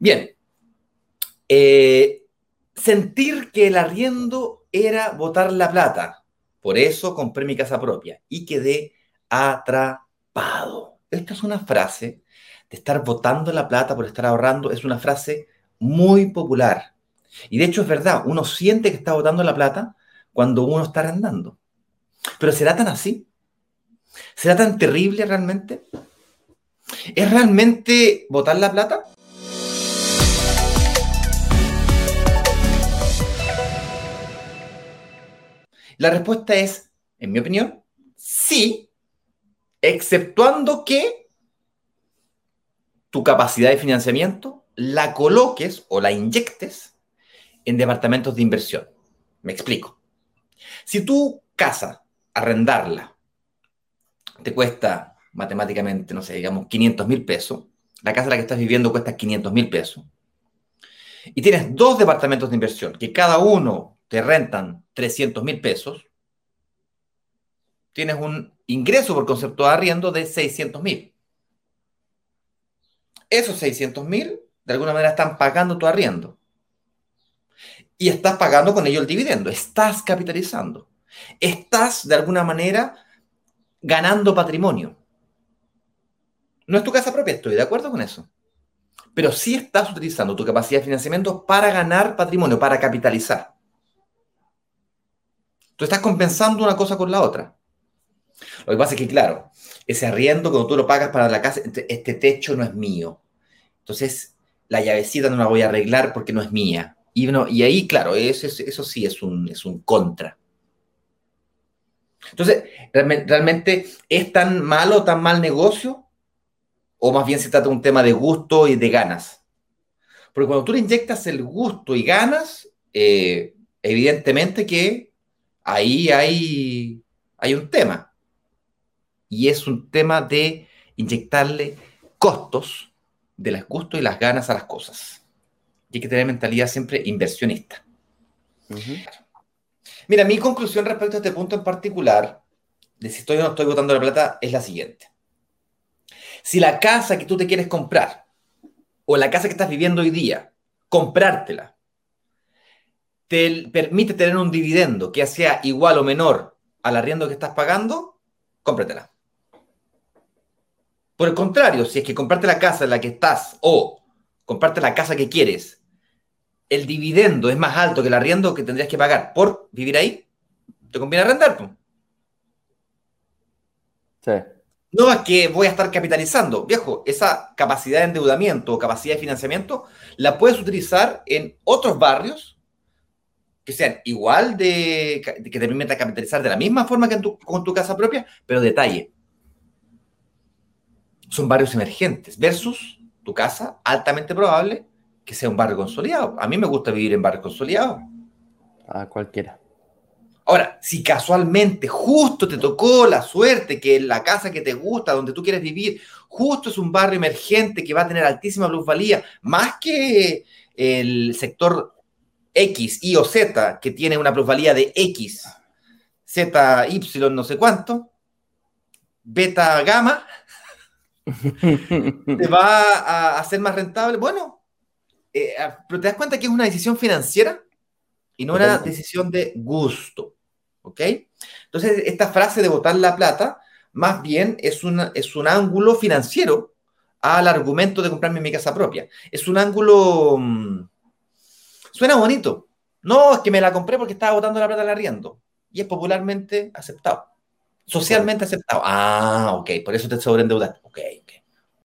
Bien. Eh, sentir que el arriendo era botar la plata. Por eso compré mi casa propia y quedé atrapado. Esta es una frase de estar botando la plata por estar ahorrando. Es una frase muy popular. Y de hecho es verdad, uno siente que está botando la plata cuando uno está arrendando. Pero ¿será tan así? ¿Será tan terrible realmente? ¿Es realmente botar la plata? La respuesta es, en mi opinión, sí, exceptuando que tu capacidad de financiamiento la coloques o la inyectes en departamentos de inversión. Me explico. Si tu casa, arrendarla, te cuesta matemáticamente, no sé, digamos 500 mil pesos, la casa en la que estás viviendo cuesta 500 mil pesos, y tienes dos departamentos de inversión que cada uno te rentan 300 mil pesos, tienes un ingreso por concepto de arriendo de 600 mil. Esos 600 mil, de alguna manera, están pagando tu arriendo. Y estás pagando con ello el dividendo. Estás capitalizando. Estás, de alguna manera, ganando patrimonio. No es tu casa propia, estoy de acuerdo con eso. Pero sí estás utilizando tu capacidad de financiamiento para ganar patrimonio, para capitalizar. Tú estás compensando una cosa con la otra. Lo que pasa es que, claro, ese arriendo, cuando tú lo pagas para la casa, este, techo no es mío. Entonces, la llavecita no la voy a arreglar porque no es mía. Y, y ahí, claro, eso, eso sí es un, es un contra. Entonces, ¿realmente es tan malo, tan mal negocio? ¿O más bien se trata de un tema de gusto y de ganas? Porque cuando tú le inyectas el gusto y ganas, eh, evidentemente que ahí hay, hay un tema. Y es un tema de inyectarle costos de los gustos y las ganas a las cosas. Y hay que tener mentalidad siempre inversionista. Mira, mi conclusión respecto a este punto en particular, de si estoy o no estoy botando la plata, es la siguiente. Si la casa que tú te quieres comprar, o la casa que estás viviendo hoy día, comprártela, te permite tener un dividendo que sea igual o menor al arriendo que estás pagando, cómpratela. Por el contrario, si es que comprarte la casa en la que estás o comprarte la casa que quieres, el dividendo es más alto que el arriendo que tendrías que pagar por vivir ahí, te conviene arrendar. Sí. No es que voy a estar capitalizando. Viejo, esa capacidad de endeudamiento o capacidad de financiamiento la puedes utilizar en otros barrios que sean igual de, que te permita capitalizar de la misma forma que con tu casa propia, pero detalle. Son barrios emergentes versus tu casa altamente probable que sea un barrio consolidado. A mí me gusta vivir en barrios consolidados. A cualquiera. Ahora, si casualmente justo te tocó la suerte que la casa que te gusta, donde tú quieres vivir, justo es un barrio emergente que va a tener altísima plusvalía, más que el sector X, Y o Z, que tiene una plusvalía de X, Z, Y, no sé cuánto, beta, gamma, te va a hacer más rentable. Bueno, eh, pero te das cuenta que es una decisión financiera y no una decisión de gusto. ¿Ok? Entonces, esta frase de botar la plata, más bien es, una, es un ángulo financiero al argumento de comprarme mi casa propia. Es un ángulo. Suena bonito. No, es que me la compré porque estaba botando la plata al arriendo. Y es popularmente aceptado. Socialmente aceptado. Ah, ok, por eso te sobreendeudaste. Ok, ok.